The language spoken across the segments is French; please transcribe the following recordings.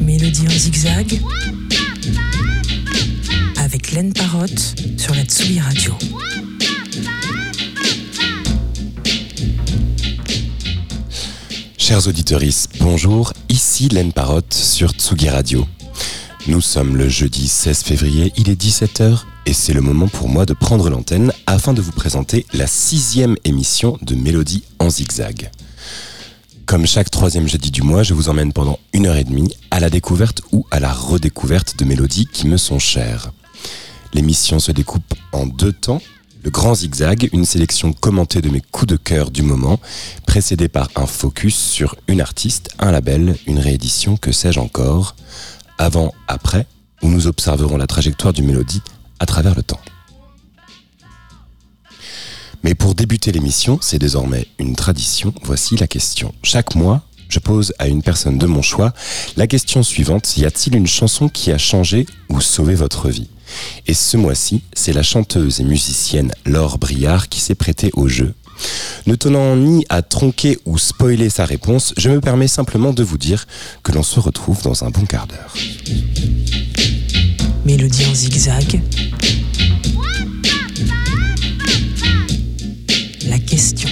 Mélodie en zigzag avec Laine Parotte sur la Tsugi Radio. Chers auditeurs, bonjour, ici Laine Parotte sur Tsugi Radio. Nous sommes le jeudi 16 février, il est 17h et c'est le moment pour moi de prendre l'antenne afin de vous présenter la sixième émission de Mélodie en zigzag. Comme chaque troisième jeudi du mois, je vous emmène pendant une heure et demie à la découverte ou à la redécouverte de mélodies qui me sont chères. L'émission se découpe en deux temps. Le grand zigzag, une sélection commentée de mes coups de cœur du moment, précédée par un focus sur une artiste, un label, une réédition, que sais-je encore. Avant, après, où nous observerons la trajectoire du mélodie à travers le temps. Mais pour débuter l'émission, c'est désormais une tradition. Voici la question. Chaque mois, je pose à une personne de mon choix la question suivante. Y a-t-il une chanson qui a changé ou sauvé votre vie? Et ce mois-ci, c'est la chanteuse et musicienne Laure Briard qui s'est prêtée au jeu. Ne tenant ni à tronquer ou spoiler sa réponse, je me permets simplement de vous dire que l'on se retrouve dans un bon quart d'heure. Mélodie en zigzag question.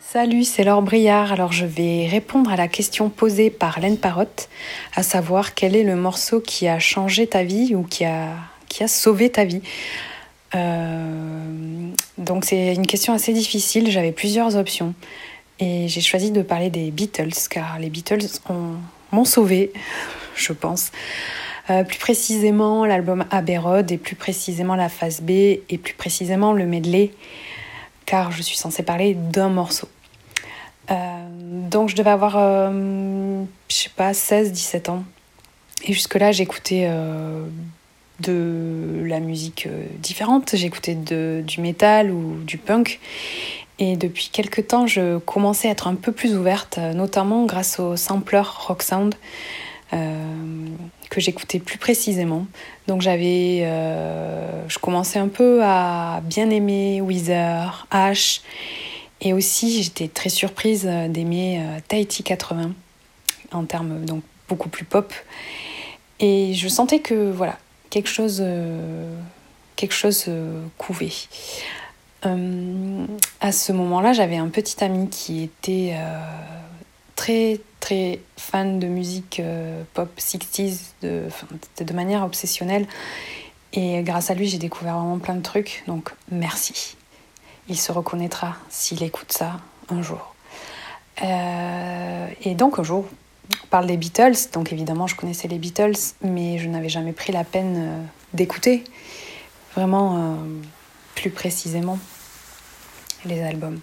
Salut, c'est Laure Briard. Alors je vais répondre à la question posée par Laine Parotte, à savoir quel est le morceau qui a changé ta vie ou qui a, qui a sauvé ta vie. Euh, donc c'est une question assez difficile, j'avais plusieurs options. Et j'ai choisi de parler des Beatles, car les Beatles m'ont sauvé, je pense. Euh, plus précisément l'album Abbey Road et plus précisément la phase B et plus précisément le medley, car je suis censée parler d'un morceau. Euh, donc je devais avoir, euh, je sais pas, 16-17 ans. Et jusque-là, j'écoutais de la musique différente. J'écoutais du métal ou du punk. Et depuis quelques temps, je commençais à être un peu plus ouverte, notamment grâce au sampler Rock Sound que j'écoutais plus précisément. Donc j'avais, euh, je commençais un peu à bien aimer Weezer, Ash, et aussi j'étais très surprise d'aimer euh, Tahiti 80 en termes donc beaucoup plus pop. Et je sentais que voilà quelque chose, euh, quelque chose couvait. À ce moment-là, j'avais un petit ami qui était très très fan de musique euh, pop 60s de, de manière obsessionnelle. Et grâce à lui, j'ai découvert vraiment plein de trucs. Donc merci. Il se reconnaîtra s'il écoute ça un jour. Euh, et donc un jour, on parle des Beatles. Donc évidemment, je connaissais les Beatles, mais je n'avais jamais pris la peine euh, d'écouter vraiment plus précisément les albums.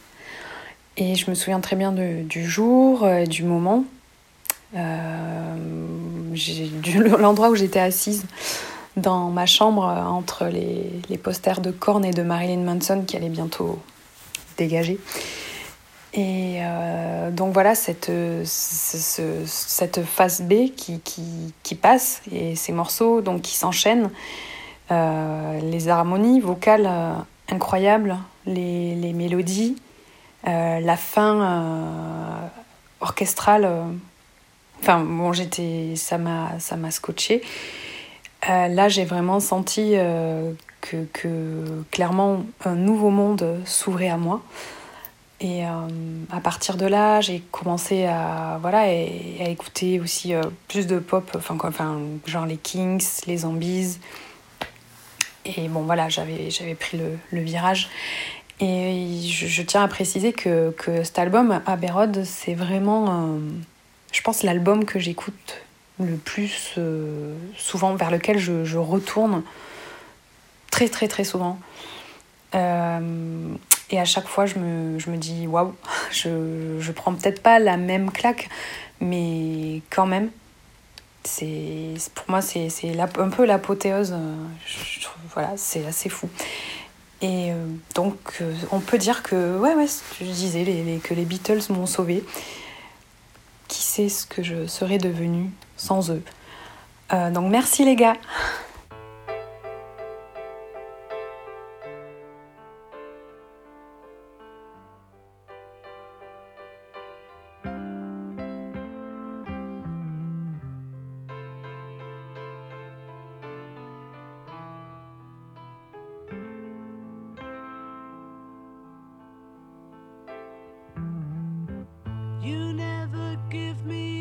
Et je me souviens très bien du jour, du moment. Euh, l'endroit où j'étais assise dans ma chambre entre les, les, posters de Korn et de Marilyn Manson qui allaient bientôt dégager. Et euh, donc voilà cette, cette phase B qui, qui, qui, passe et ces morceaux donc, qui s'enchaînent, euh, les harmonies vocales incroyables, les, les mélodies, la fin orchestrale Enfin, bon, j'étais, ça m'a, ça scotché. Euh, là, j'ai vraiment senti euh, que, que, clairement un nouveau monde s'ouvrait à moi. Et euh, à partir de là, j'ai commencé à, voilà, à écouter aussi plus de pop, enfin, genre les Kings, les Zombies. Et bon, voilà, j'avais, pris le, virage. Et je, tiens à préciser que, que cet album, Abbey Road, c'est vraiment je pense, l'album que j'écoute le plus euh, souvent, vers lequel je, retourne très très très souvent. Euh, et à chaque fois, je me, je me dis, waouh, je, je prends peut-être pas la même claque, mais quand même, c'est pour moi, c'est un peu l'apothéose. Euh, voilà, c'est assez fou. Et donc, on peut dire que, ouais, ouais, je disais, les, que les Beatles m'ont sauvé qui sait ce que je serais devenue sans eux. Euh, donc merci les gars. You never give me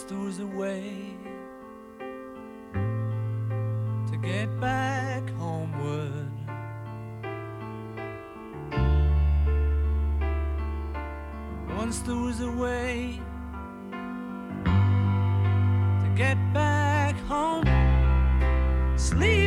stores away to get back homeward. One a away to get back home. Sleep.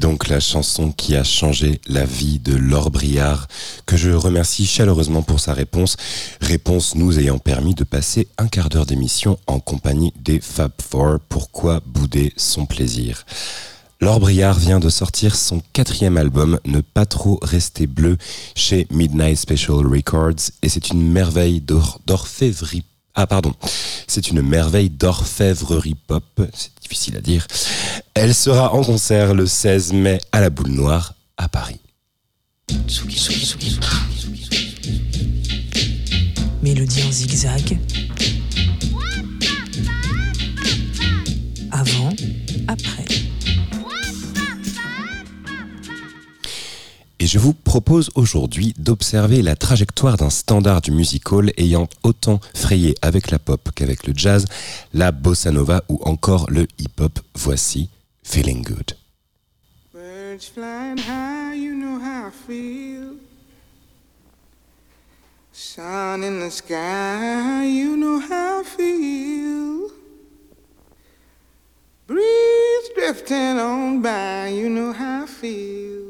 Donc la chanson qui a changé la vie de Laure Briard, que je remercie chaleureusement pour sa réponse. Réponse nous ayant permis de passer un quart d'heure d'émission en compagnie des Fab Four. Pourquoi bouder son plaisir? Laure Briard vient de sortir son quatrième album, Ne pas trop rester bleu, chez Midnight Special Records, et c'est une merveille d'or- d'orfèvrerie. Ah pardon, c'est une merveille d'orfèvrerie pop, difficile à dire. Elle sera en concert le 16 mai à la Boule Noire à Paris. Mélodie en zigzag. Avant, après. Je vous propose aujourd'hui d'observer la trajectoire d'un standard du music hall ayant autant frayé avec la pop qu'avec le jazz, la bossa nova ou encore le hip-hop. Voici Feeling Good. Sun in the sky, you know how I feel. Breeze drifting on by, you know how I feel.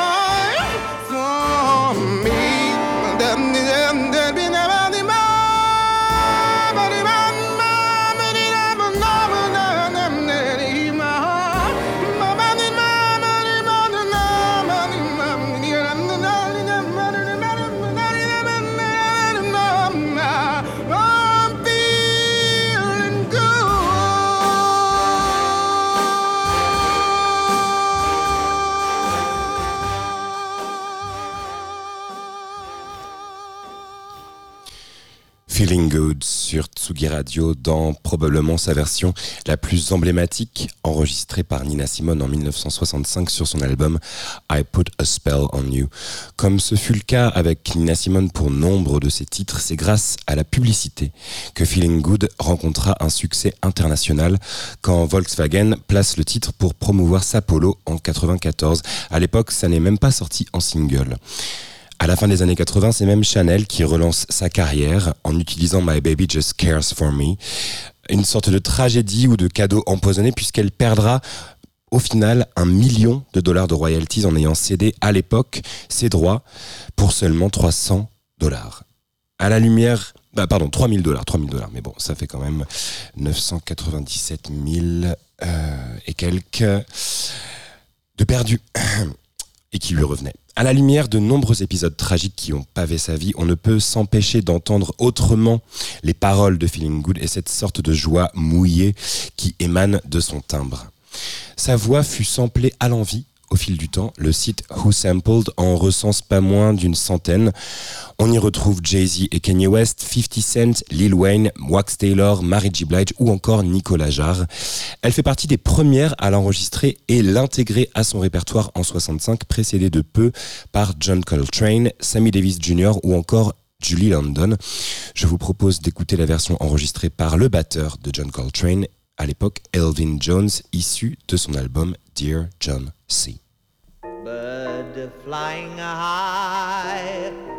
sur Tsugi Radio dans probablement sa version la plus emblématique enregistrée par Nina Simone en 1965 sur son album I Put a Spell on You. Comme ce fut le cas avec Nina Simone pour nombre de ses titres, c'est grâce à la publicité que Feeling Good rencontra un succès international quand Volkswagen place le titre pour promouvoir sa Polo en 94. À l'époque, ça n'est même pas sorti en single. À la fin des années 80, c'est même Chanel qui relance sa carrière en utilisant My Baby Just Cares for Me. Une sorte de tragédie ou de cadeau empoisonné puisqu'elle perdra au final un million de dollars de royalties en ayant cédé à l'époque ses droits pour seulement 300 dollars. À la lumière, bah pardon, 3000 dollars, 3000 dollars, mais bon, ça fait quand même 997 000 euh, et quelques de perdus et qui lui revenaient. À la lumière de nombreux épisodes tragiques qui ont pavé sa vie, on ne peut s'empêcher d'entendre autrement les paroles de Feeling Good et cette sorte de joie mouillée qui émane de son timbre. Sa voix fut samplée à l'envi au fil du temps. Le site Who Sampled en recense pas moins d'une centaine. On y retrouve Jay-Z et Kanye West, 50 Cent, Lil Wayne, Wax Taylor, Mary J. Blige ou encore Nicolas Jarre. Elle fait partie des premières à l'enregistrer et l'intégrer à son répertoire en 65, précédée de peu par John Coltrane, Sammy Davis Jr. ou encore Julie London. Je vous propose d'écouter la version enregistrée par le batteur de John Coltrane, à l'époque Elvin Jones, issu de son album Dear John C. bird flying high.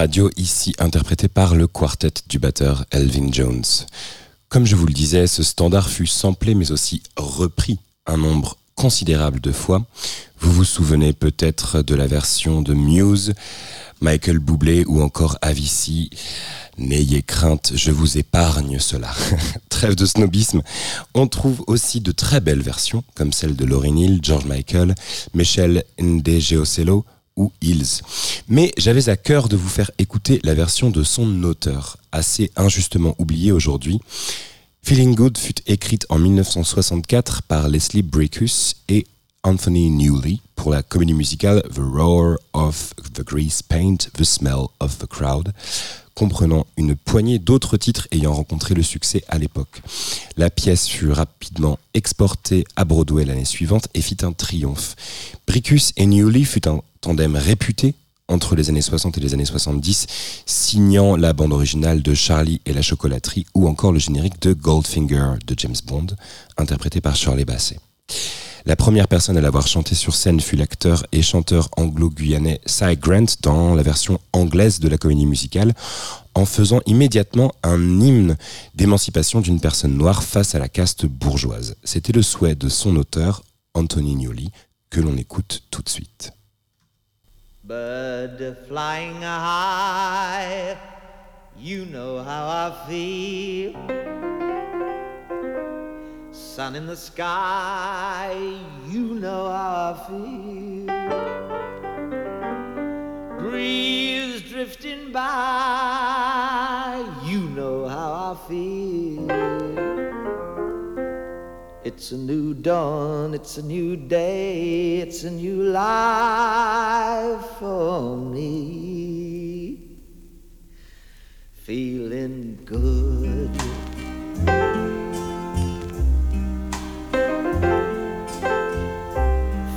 Radio, ici interprété par le quartet du batteur Elvin Jones. Comme je vous le disais, ce standard fut samplé mais aussi repris un nombre considérable de fois. Vous vous souvenez peut-être de la version de Muse, Michael Bublé ou encore Avicii. N'ayez crainte, je vous épargne cela. Trêve de snobisme. On trouve aussi de très belles versions, comme celle de Lauryn Hill, George Michael, Michel Ndegeocello ou Hills. Mais j'avais à cœur de vous faire écouter la version de son auteur, assez injustement oubliée aujourd'hui. Feeling Good fut écrite en 1964 par Leslie Brickus et Anthony Newley pour la comédie musicale The Roar of the Grease Paint, The Smell of the Crowd, comprenant une poignée d'autres titres ayant rencontré le succès à l'époque. La pièce fut rapidement exportée à Broadway l'année suivante et fit un triomphe. Brickus et Newley fut un tandem réputé entre les années 60 et les années 70, signant la bande originale de Charlie et la chocolaterie ou encore le générique de Goldfinger de James Bond, interprété par Shirley Bassey. La première personne à l'avoir chanté sur scène fut l'acteur et chanteur anglo-guyanais Cy Grant dans la version anglaise de la comédie musicale, en faisant immédiatement un hymne d'émancipation d'une personne noire face à la caste bourgeoise. C'était le souhait de son auteur, Anthony Newley, que l'on écoute tout de suite. Bird flying high, you know how I feel. Sun in the sky, you know how I feel. Breeze drifting by, you know how I feel. It's a new dawn, it's a new day, it's a new life for me. Feeling good.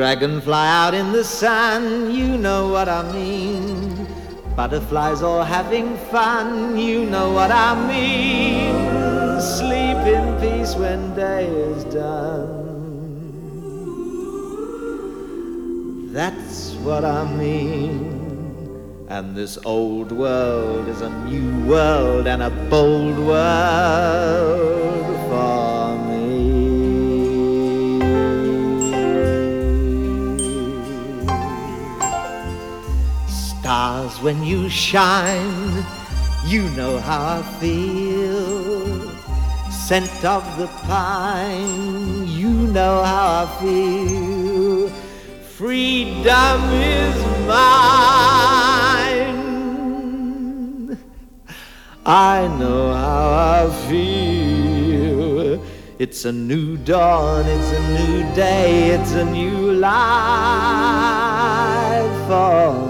Dragonfly out in the sun, you know what I mean. Butterflies all having fun, you know what I mean. Sleep in peace when day is done. That's what I mean. And this old world is a new world and a bold world for Stars, when you shine, you know how I feel. Scent of the pine, you know how I feel. Freedom is mine. I know how I feel. It's a new dawn, it's a new day, it's a new life for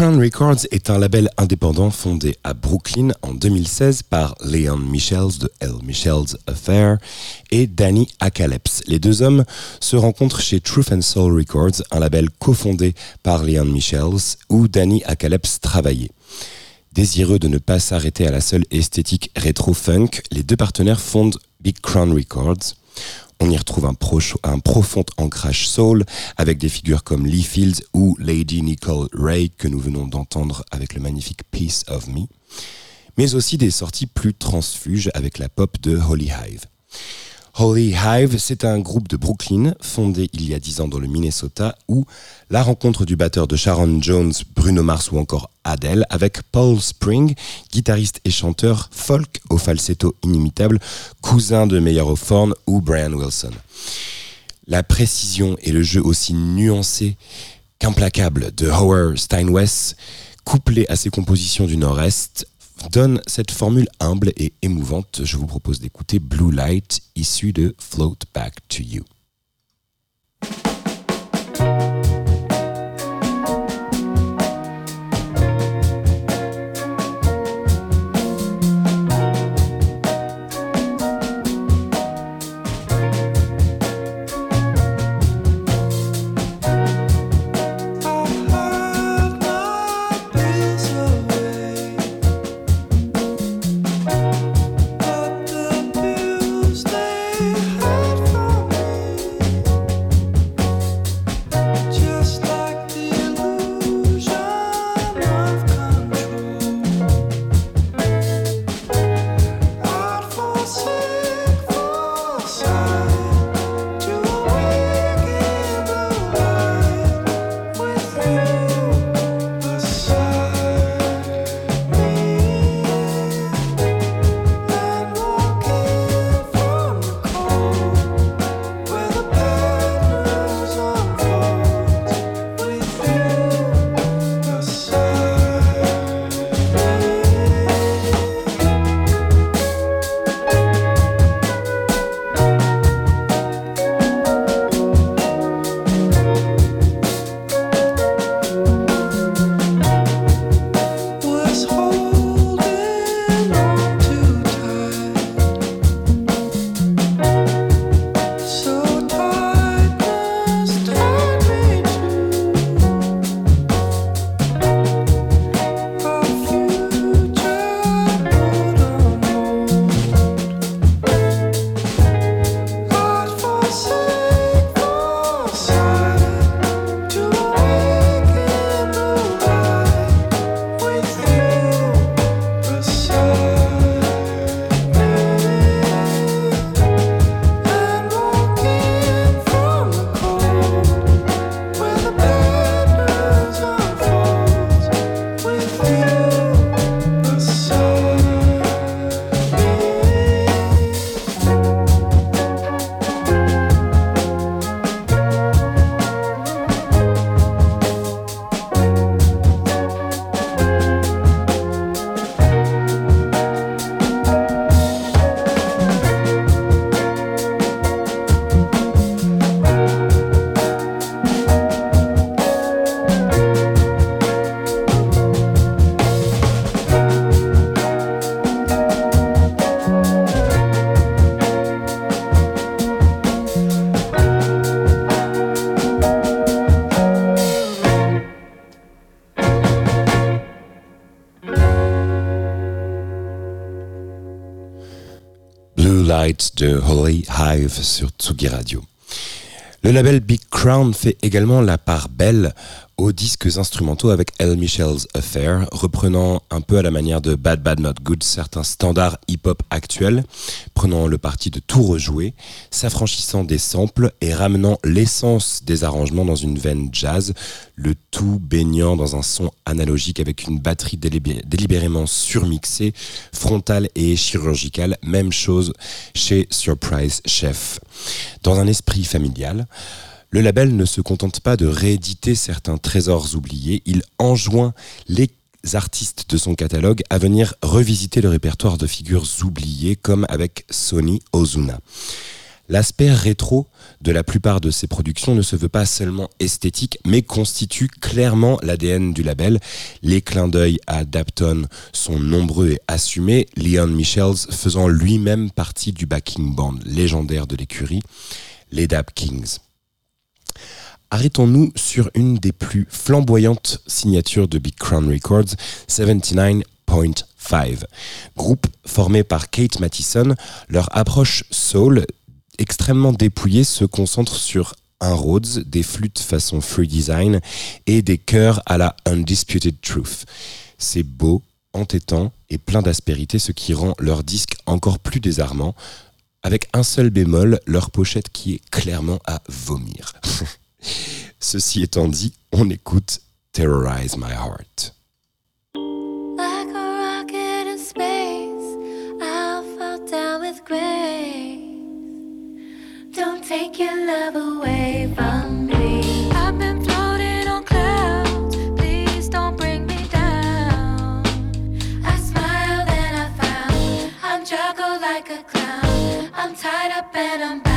Crown Records est un label indépendant fondé à Brooklyn en 2016 par Leon Michels de L. Michels Affair et Danny Akaleps. Les deux hommes se rencontrent chez Truth and Soul Records, un label cofondé par Leon Michels où Danny Akaleps travaillait. Désireux de ne pas s'arrêter à la seule esthétique rétro-funk, les deux partenaires fondent Big Crown Records. On y retrouve un, profond ancrage soul avec des figures comme Lee Fields ou Lady Nicole Ray que nous venons d'entendre avec le magnifique Piece of Me, mais aussi des sorties plus transfuges avec la pop de Holy Hive. Holy Hive, c'est un groupe de Brooklyn fondé il y a 10 ans dans le Minnesota où la rencontre du batteur de Sharon Jones, Bruno Mars ou encore Adele avec Paul Spring, guitariste et chanteur folk au falsetto inimitable, cousin de Meyer O'Thorne ou Brian Wilson. La précision et le jeu aussi nuancé qu'implacable de Howard Steinwess, couplé à ses compositions du Nord-Est, donne cette formule humble et émouvante. Je vous propose d'écouter Blue Light, issu de Float Back to You. De Holy Hive sur Tsugi Radio. Le label Big Crown fait également la part belle aux disques instrumentaux avec El Michel's Affair, reprenant un peu à la manière de Bad Bad Not Good certains standards hip-hop actuels, prenant le parti de tout rejouer, s'affranchissant des samples et ramenant l'essence des arrangements dans une veine jazz, le tout baignant dans un son analogique avec une batterie délibé- délibérément surmixée, frontale et chirurgicale, même chose chez Surprise Chef. Dans un esprit familial, le label ne se contente pas de rééditer certains trésors oubliés, il enjoint les artistes de son catalogue à venir revisiter le répertoire de figures oubliées comme avec Sony Ozuna. L'aspect rétro de la plupart de ses productions ne se veut pas seulement esthétique, mais constitue clairement l'ADN du label. Les clins d'œil à Dapton sont nombreux et assumés, Leon Michels faisant lui-même partie du backing band légendaire de l'écurie, les Dap Kings. Arrêtons-nous sur une des plus flamboyantes signatures de Big Crown Records, 79.5. Groupe formé par Kate Mattison, leur approche soul extrêmement dépouillée se concentre sur un Rhodes, des flûtes façon free design et des chœurs à la Undisputed Truth. C'est beau, entêtant et plein d'aspérité, ce qui rend leur disque encore plus désarmant, avec un seul bémol, leur pochette qui est clairement à vomir. Ceci étant dit, on écoute Terrorize My Heart. Like a rocket in space, I'll fall down with grace. Don't take your love away from me. I've been floating on clouds. Please don't bring me down. I smile, then I frown. I'm juggled like a clown. I'm tied up and I'm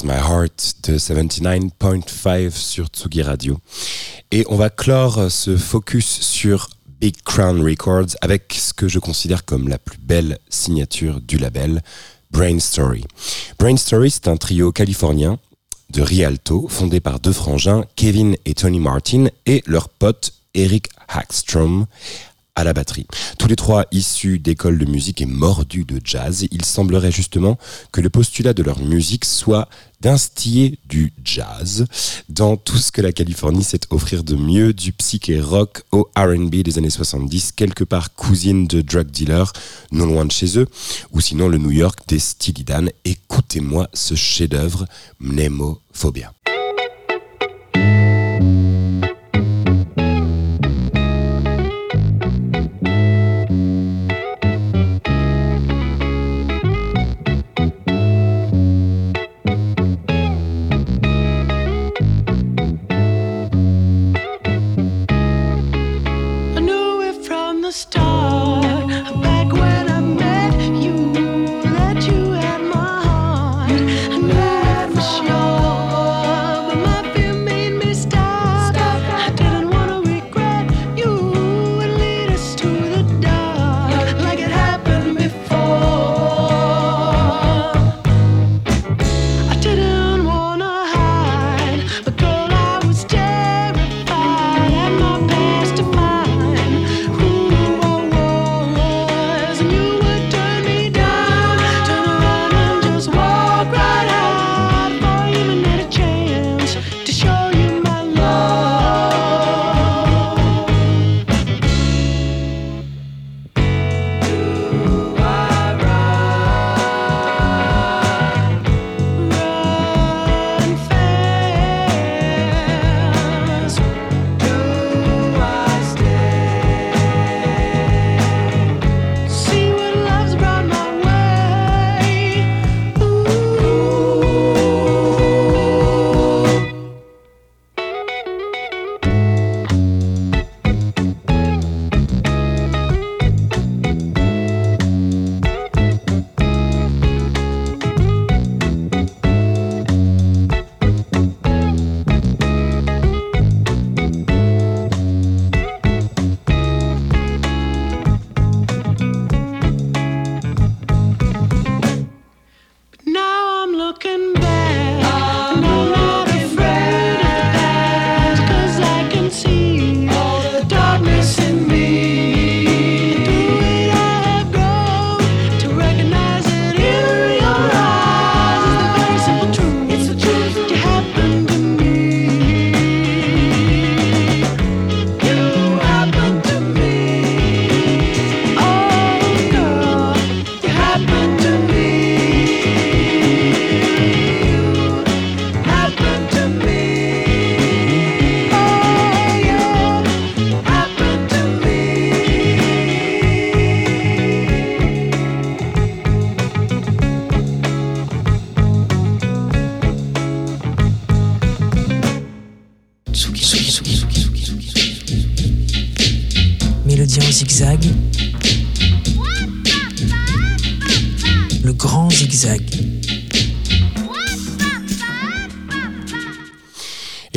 My Heart de 79.5 sur Tsugi Radio. Et on va clore ce focus sur Big Crown Records avec ce que je considère comme la plus belle signature du label, Brain Story. Brain Story, c'est un trio californien de Rialto, fondé par deux frangins, Kevin et Tony Martin, et leur pote Eric Hackstrom à la batterie. Tous les trois issus d'écoles de musique et mordus de jazz, il semblerait justement que le postulat de leur musique soit d'instiller du jazz dans tout ce que la Californie sait offrir de mieux, du psyché rock au R&B des années 70, quelque part cousine de drug dealers, non loin de chez eux, ou sinon le New York des Steely Dan. Écoutez-moi ce chef-d'œuvre, Mnemophobia.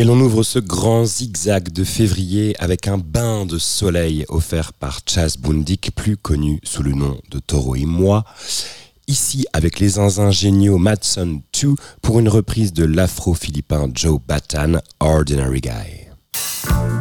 L'on ouvre ce grand zigzag de février avec un bain de soleil offert par Chas Bundik, plus connu sous le nom de Toro et moi. Ici avec les zinzins géniaux Madson 2 pour une reprise de l'afro-philippin Joe Batan, Ordinary Guy.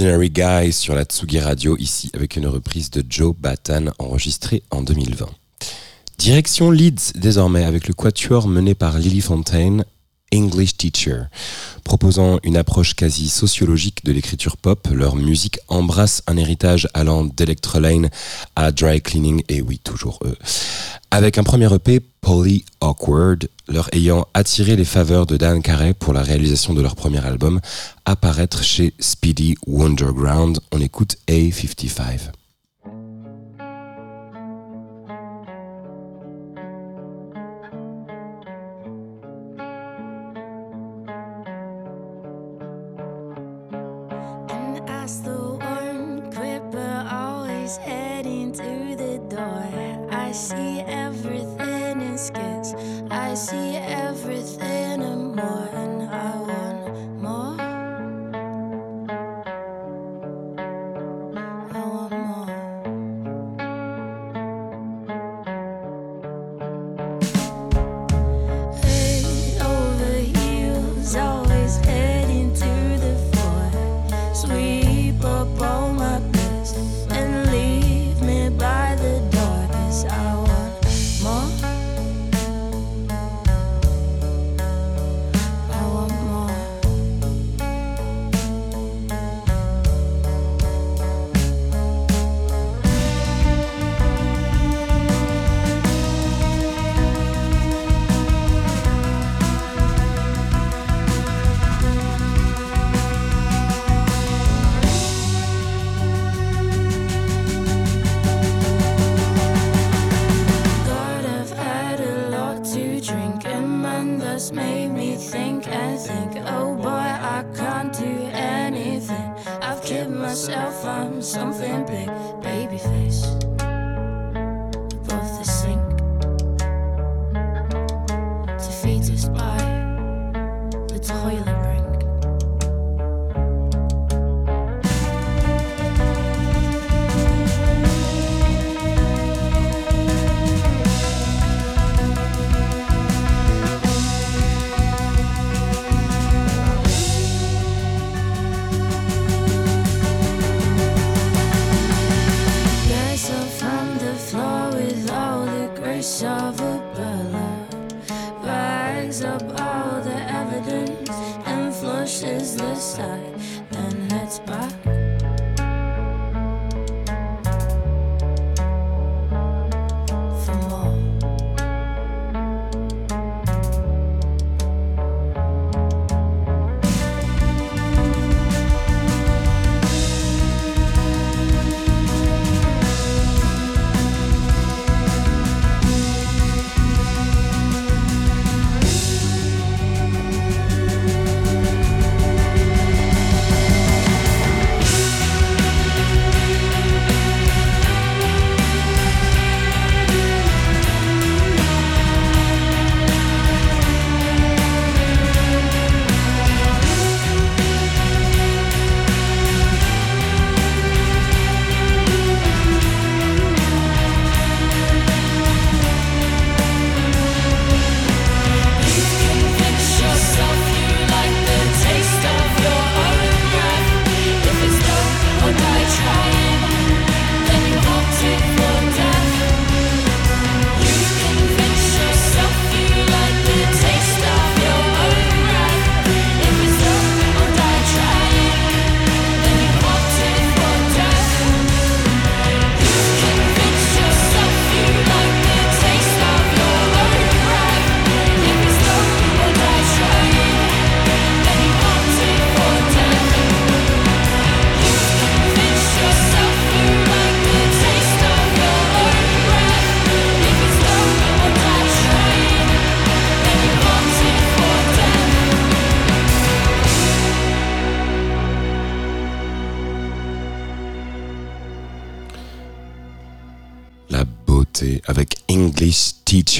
Ordinary Guy sur la Tsugi Radio, ici avec une reprise de Joe Batan enregistrée en 2020. Direction Leeds désormais avec le quatuor mené par Lily Fontaine, English Teacher. Proposant une approche quasi sociologique de l'écriture pop, leur musique embrasse un héritage allant d'Electrolane à Dry Cleaning, et oui, toujours eux. Avec un premier EP, Polly Awkward, leur ayant attiré les faveurs de Dan Carey pour la réalisation de leur premier album, apparaître chez Speedy Wonderground, on écoute A55.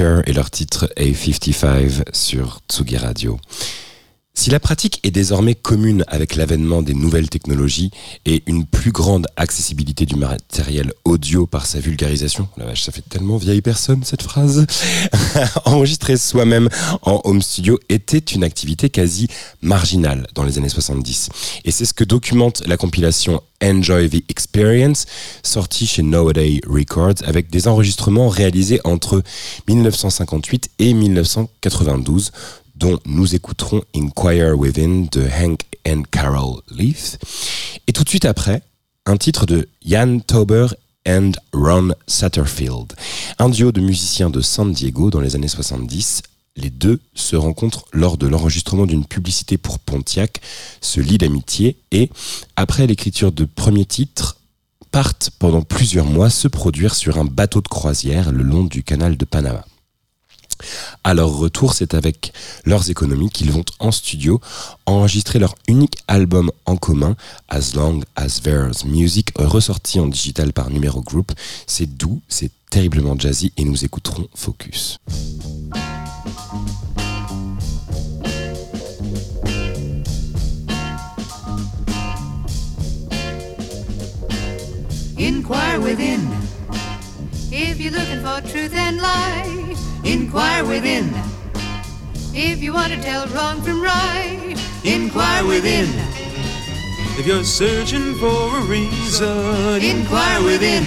Et leur titre A55 sur Tsugi Radio. Si la pratique est désormais commune avec l'avènement des nouvelles technologies et une plus grande accessibilité du matériel audio par sa vulgarisation, la vache, ça fait tellement vieille personne cette phrase, enregistrer soi-même en home studio était une activité quasi marginale dans les années 70. Et c'est ce que documente la compilation Enjoy the Experience, sortie chez Nowadays Records, avec des enregistrements réalisés entre 1958 et 1992, dont nous écouterons Inquire Within de Hank and Carol Leaf. Et tout de suite après, un titre de Jan Tauber and Ron Satterfield, un duo de musiciens de San Diego dans les années 70. Les deux se rencontrent lors de l'enregistrement d'une publicité pour Pontiac, se lient d'amitié et, après l'écriture de premiers titres, partent pendant plusieurs mois se produire sur un bateau de croisière le long du canal de Panama. À leur retour, c'est avec leurs économies qu'ils vont en studio enregistrer leur unique album en commun, As Long As There's Music, ressorti en digital par Numero Group. C'est doux, c'est terriblement jazzy et nous écouterons Focus. Inquire within. If you want to tell wrong from right, inquire within. If you're searching for a reason, Inquire within.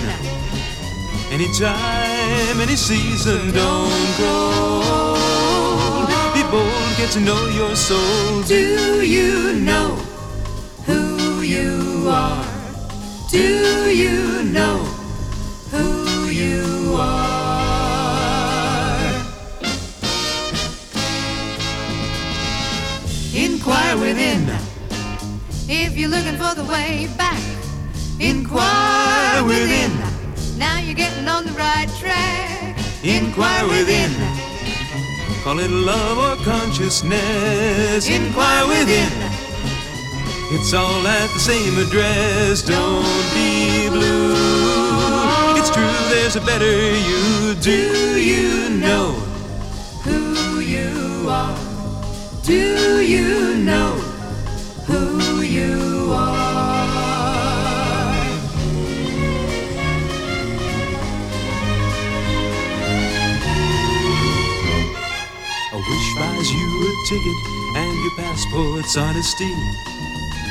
Any time, any season, don't grow. Be bold, get to know your soul. Do you know who you are? Do you know who you are? Inquire within. If you're looking for the way back, inquire within. Now you're getting on the right track. Inquire within. Call it love or consciousness. Inquire within. It's all at the same address. Don't be blue. It's true, there's a better you. Do you know? who you are? Do you know who you are? A wish buys you a ticket and your passport's honesty.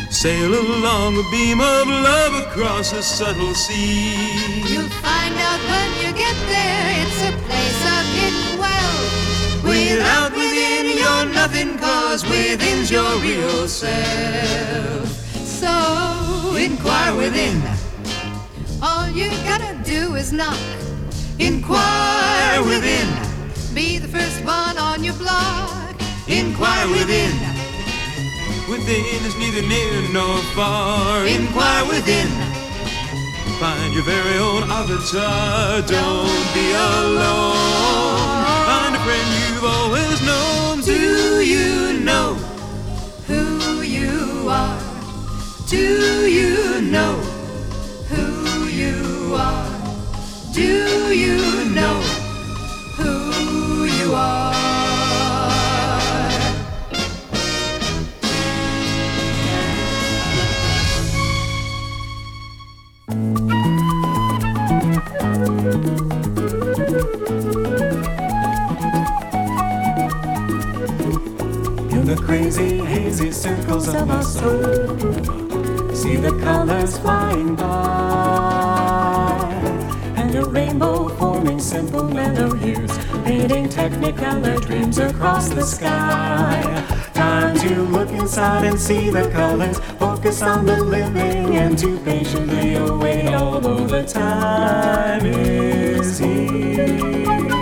Sail along a beam of love across a subtle sea. You'll find out when you get there, it's a place of hidden Without within, you're nothing, cause within's your real self. So inquire within. All you gotta do is knock. Inquire within. Be the first one on your block. Inquire within. Within is neither near nor far. Inquire within. Find your very own avatar. Don't be alone. Friend you've always known. Do you know who you are? Do you know who you are? Do you know who you are? The crazy, hazy circles of my soul, see the colors flying by, and a rainbow forming simple melodies, painting technicolor dreams across the sky. Time to look inside and see the colors, focus on the living, and to patiently await, although the time is here.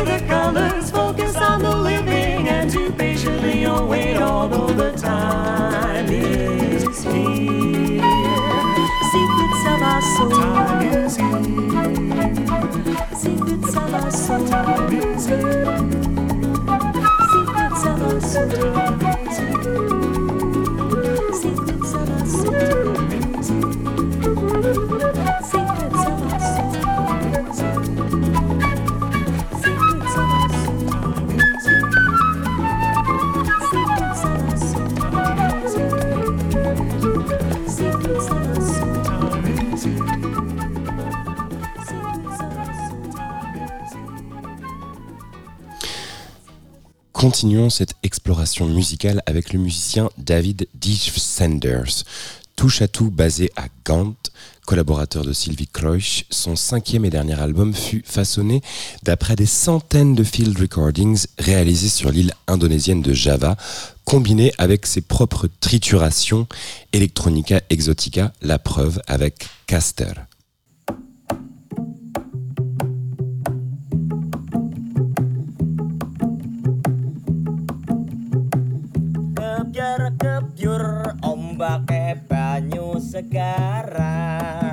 see the colors, focus on the living, and to patiently await, although the time is here. Secrets of our soul. Time is here. Secrets of our soul. Time is here. Continuons cette exploration musicale avec le musicien David Dij Sanders. Touche à tout basé à Gand, collaborateur de Sylvie Kloisch, son cinquième et dernier album fut façonné d'après des centaines de field recordings réalisés sur l'île indonésienne de Java, combinés avec ses propres triturations Electronica Exotica, la preuve avec Caster. banyu sekarang.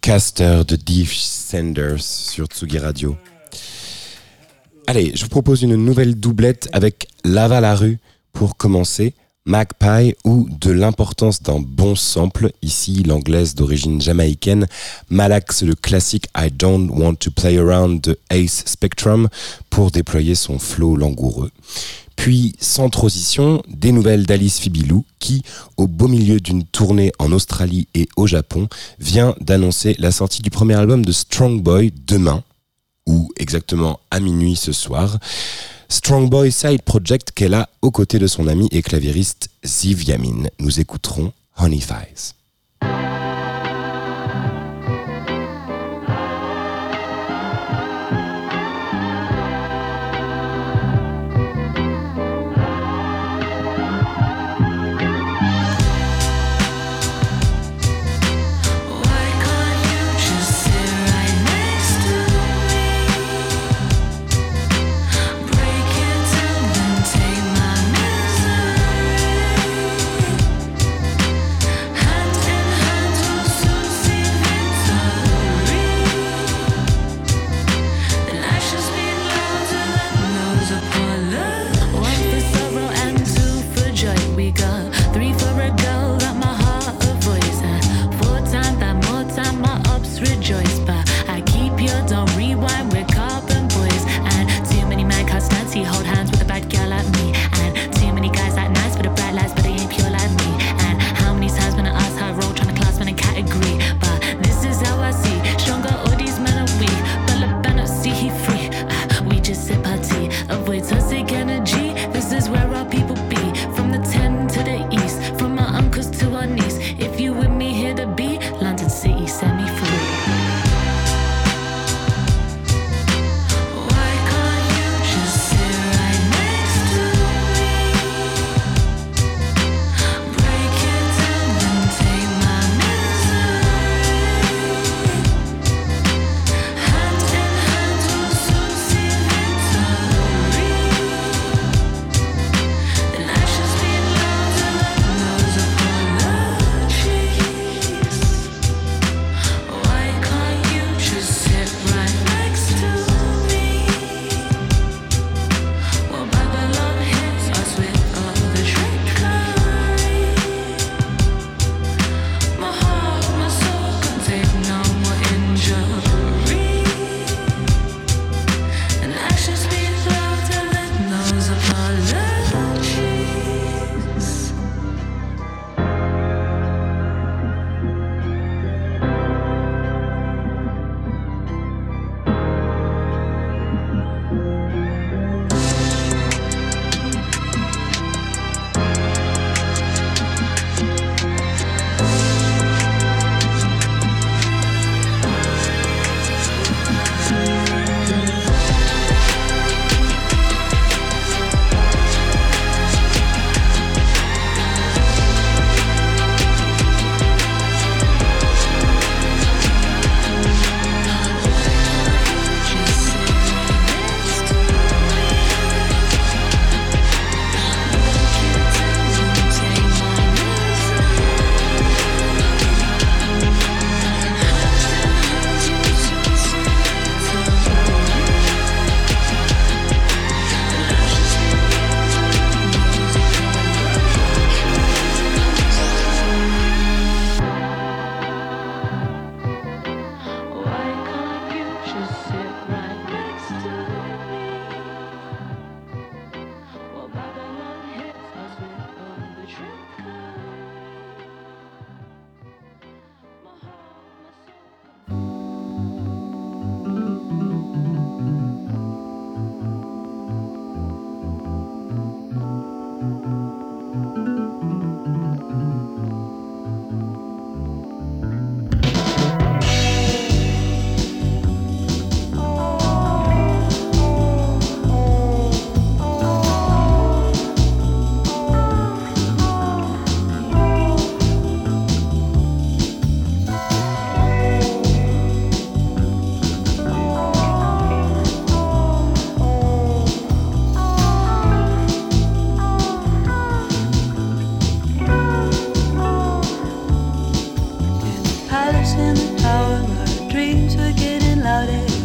Caster de Dave Sanders sur Tsugi Radio. Allez, je vous propose une nouvelle doublette avec Lava la rue pour commencer. Magpie ou de l'importance d'un bon sample, ici l'anglaise d'origine jamaïcaine, malaxe le classique I Don't Want to Play Around de Ace Spectrum pour déployer son flow langoureux. Puis, sans transition, des nouvelles d'Alice Fibilou qui, au beau milieu d'une tournée en Australie et au Japon, vient d'annoncer la sortie du premier album de Strong Boy demain, ou exactement à minuit ce soir. Strong Boy Side Project qu'elle a aux côtés de son ami et claviériste Ziv Yamin. Nous écouterons Honey. about it.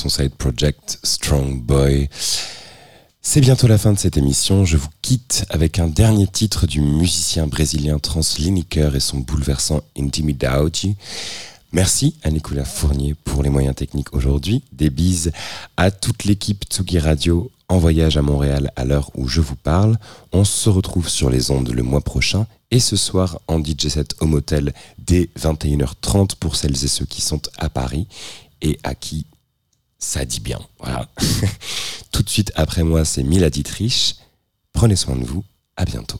son side project Strong Boy. C'est bientôt la fin de cette émission. Je vous quitte avec un dernier titre du musicien brésilien Trans Lineker et son bouleversant Intimidauti. Merci à Nicolas Fournier pour les moyens techniques aujourd'hui. Des bises à toute l'équipe Tsugi Radio en voyage à Montréal à l'heure où je vous parle. On se retrouve sur les ondes le mois prochain et ce soir en DJ7 Home Hotel dès 21h30 pour celles et ceux qui sont à Paris et à qui ça dit bien. Voilà. Tout de suite après moi, c'est Mila Dietrich. Prenez soin de vous. À bientôt.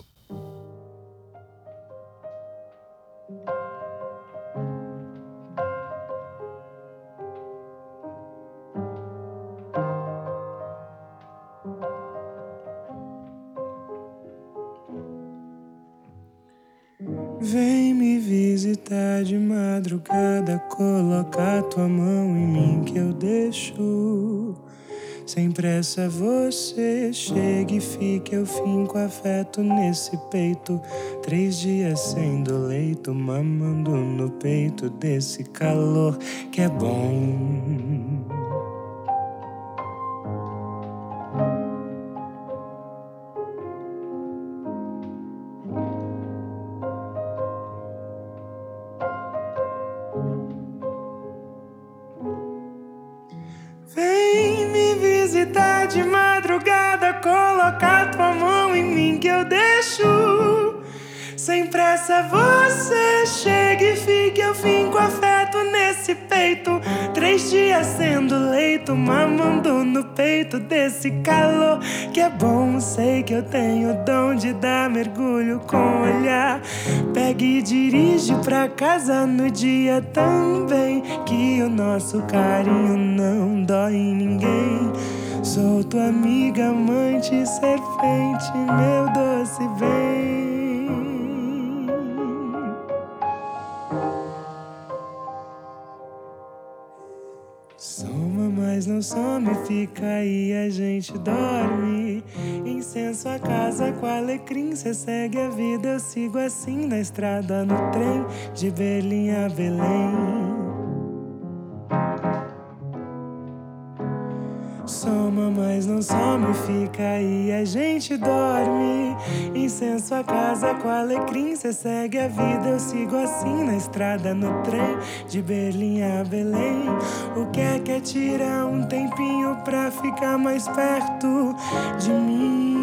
Coloca tua mão em mim que eu deixo. Sem pressa você chegue e fique, eu finco afeto nesse peito. Três dias sendo leito, mamando no peito desse calor que é bom. Desse calor que é bom. Sei que eu tenho dom de dar mergulho com o olhar. Pega e dirige pra casa no dia também. Que o nosso carinho não dói em ninguém. Sou tua amiga, amante, serpente, meu fica aí, a gente dorme. Incenso a casa com alecrim, cê segue a vida, eu sigo assim na estrada, no trem, de Berlim a Belém. Soma, mas não some, fica aí, a gente dorme. Incenso a casa com alecrim, cê segue a vida, eu sigo assim na estrada, no trem, de Berlim a Belém. O que é que é tirar um tempinho pra ficar mais perto de mim?